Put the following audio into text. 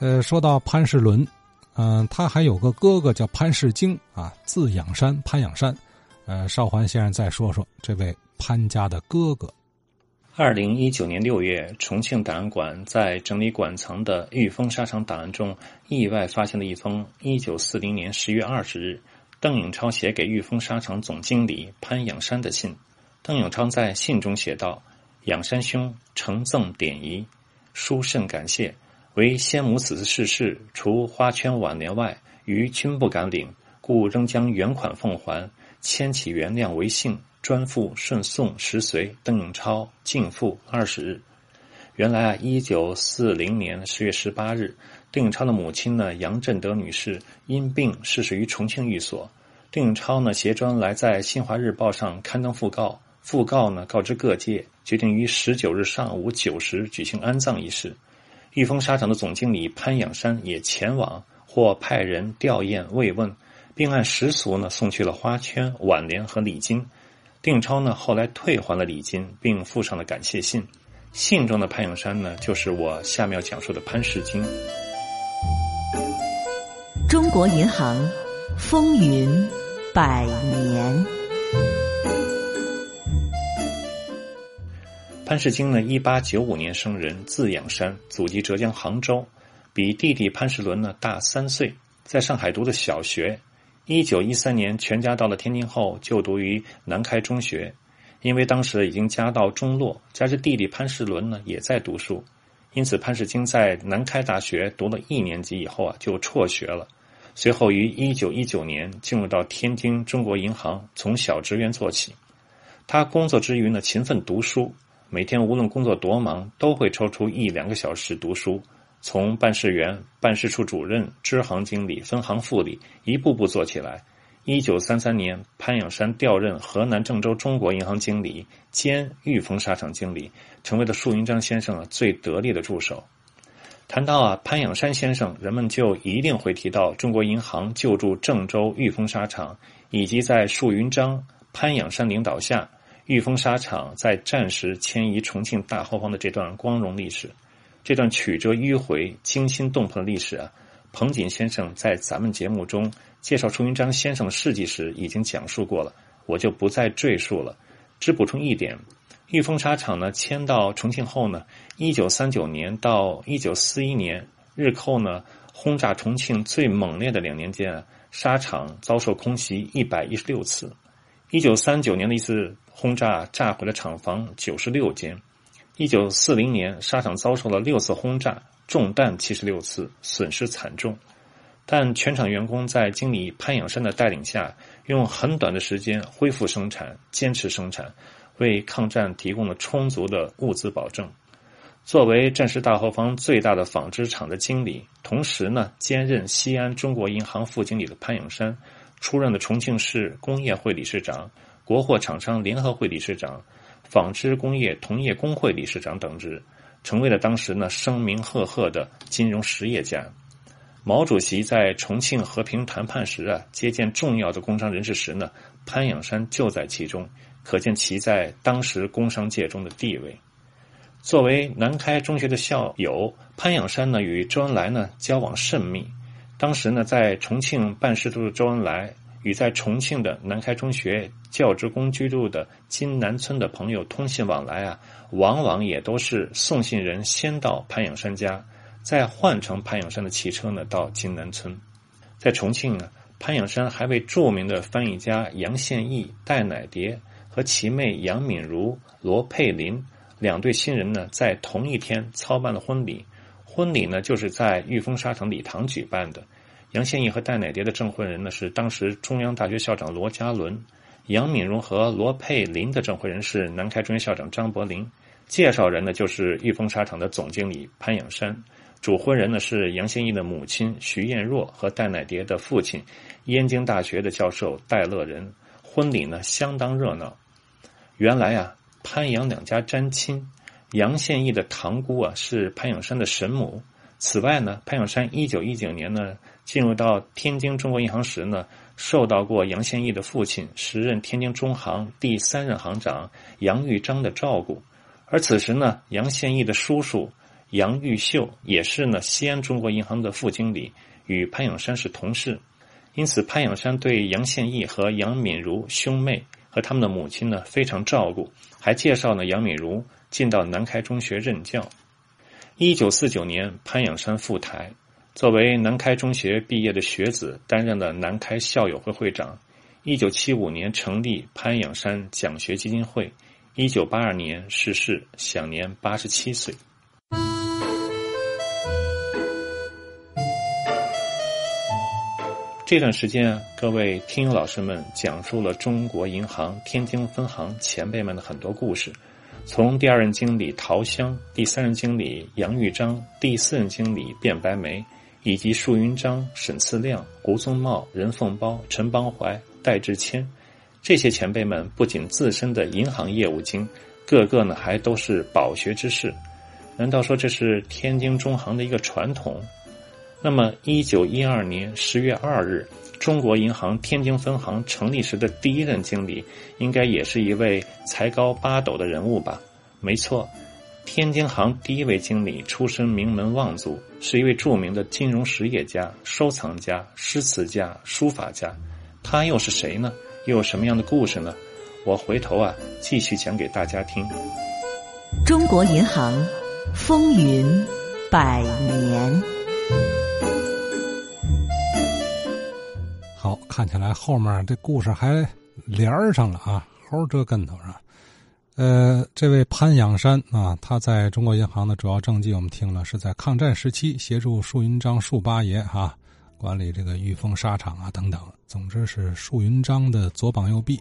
呃，说到潘世伦，嗯，他还有个哥哥叫潘世京啊，字养山，潘养山。呃，邵环先生再说说这位潘家的哥哥。二零一九年六月，重庆档案馆在整理馆藏的玉峰沙场档案中，意外发现了一封一九四零年十月二十日邓颖超写给玉峰沙场总经理潘养山的信。邓颖超在信中写道：“养山兄承赠典仪，书甚感谢。为先母此次逝世，除花圈挽联外，余均不敢领，故仍将原款奉还，千祈原谅为幸。”专附顺送十随邓颖超敬父二十日。原来啊，一九四零年十月十八日，邓颖超的母亲呢杨振德女士因病逝世于重庆寓所。邓颖超呢携专来在《新华日报》上刊登讣告，讣告呢告知各界，决定于十九日上午九时举行安葬仪式。玉峰沙场的总经理潘养山也前往，或派人吊唁慰问，并按习俗呢送去了花圈、挽联和礼金。定超呢，后来退还了礼金，并附上了感谢信。信中的潘永山呢，就是我下面要讲述的潘世京。中国银行风云百年。潘世京呢，一八九五年生人，字养山，祖籍浙江杭州，比弟弟潘世伦呢大三岁，在上海读的小学。一九一三年，全家到了天津后，就读于南开中学。因为当时已经家道中落，加之弟弟潘世伦呢也在读书，因此潘世京在南开大学读了一年级以后啊，就辍学了。随后于一九一九年进入到天津中国银行，从小职员做起。他工作之余呢，勤奋读书，每天无论工作多忙，都会抽出一两个小时读书。从办事员、办事处主任、支行经理、分行副理，一步步做起来。一九三三年，潘养山调任河南郑州中国银行经理兼玉峰沙场经理，成为了束云章先生最得力的助手。谈到啊潘养山先生，人们就一定会提到中国银行救助郑州玉峰沙场，以及在束云章、潘养山领导下，玉峰沙场在战时迁移重庆大后方的这段光荣历史。这段曲折迂回、惊心动魄的历史啊，彭锦先生在咱们节目中介绍朱云章先生的事迹时已经讲述过了，我就不再赘述了。只补充一点：玉峰沙场呢迁到重庆后呢，一九三九年到一九四一年，日寇呢轰炸重庆最猛烈的两年间啊，沙场遭受空袭一百一十六次。一九三九年的一次轰炸炸毁了厂房九十六间。一九四零年，沙场遭受了六次轰炸，中弹七十六次，损失惨重。但全场员工在经理潘养山的带领下，用很短的时间恢复生产，坚持生产，为抗战提供了充足的物资保证。作为战时大后方最大的纺织厂的经理，同时呢兼任西安中国银行副经理的潘养山，出任了重庆市工业会理事长、国货厂商联合会理事长。纺织工业同业工会理事长等职，成为了当时呢声名赫赫的金融实业家。毛主席在重庆和平谈判时啊，接见重要的工商人士时呢，潘养山就在其中，可见其在当时工商界中的地位。作为南开中学的校友，潘养山呢与周恩来呢交往甚密。当时呢在重庆办事处的周恩来。与在重庆的南开中学教职工居住的金南村的朋友通信往来啊，往往也都是送信人先到潘养山家，再换乘潘养山的汽车呢到金南村。在重庆呢，潘养山还为著名的翻译家杨宪益、戴乃蝶和其妹杨敏如、罗佩林两对新人呢，在同一天操办了婚礼。婚礼呢，就是在玉峰沙场礼堂举办的。杨宪益和戴乃蝶的证婚人呢是当时中央大学校长罗家伦，杨敏荣和罗佩林的证婚人是南开中学校长张伯苓，介绍人呢就是玉峰沙场的总经理潘养山，主婚人呢是杨宪益的母亲徐艳若和戴乃蝶的父亲，燕京大学的教授戴乐仁。婚礼呢相当热闹。原来啊，潘杨两家沾亲，杨宪益的堂姑啊是潘永山的神母。此外呢，潘永山一九一九年呢。进入到天津中国银行时呢，受到过杨宪益的父亲时任天津中行第三任行长杨玉章的照顾，而此时呢，杨宪益的叔叔杨玉秀也是呢西安中国银行的副经理，与潘永山是同事，因此潘永山对杨宪益和杨敏如兄妹和他们的母亲呢非常照顾，还介绍呢杨敏如进到南开中学任教。一九四九年，潘仰山赴台，作为南开中学毕业的学子，担任了南开校友会会长。一九七五年成立潘仰山奖学基金会。一九八二年逝世，享年八十七岁。这段时间，各位听友老师们讲述了中国银行天津分行前辈们的很多故事，从第二任经理陶香、第三任经理杨玉章、第四任经理卞白梅，以及束云章、沈次亮、胡宗茂、任凤包、陈邦怀、戴志谦。这些前辈们不仅自身的银行业务精，个个呢还都是饱学之士。难道说这是天津中行的一个传统？那么，一九一二年十月二日，中国银行天津分行成立时的第一任经理，应该也是一位才高八斗的人物吧？没错，天津行第一位经理出身名门望族，是一位著名的金融实业家、收藏家、诗词家、书法家。他又是谁呢？又有什么样的故事呢？我回头啊，继续讲给大家听。中国银行风云百年。好，看起来后面这故事还连上了啊，猴折跟头上。呃，这位潘仰山啊，他在中国银行的主要政绩我们听了，是在抗战时期协助树云章、树八爷哈。管理这个御风沙场啊等等，总之是树云章的左膀右臂。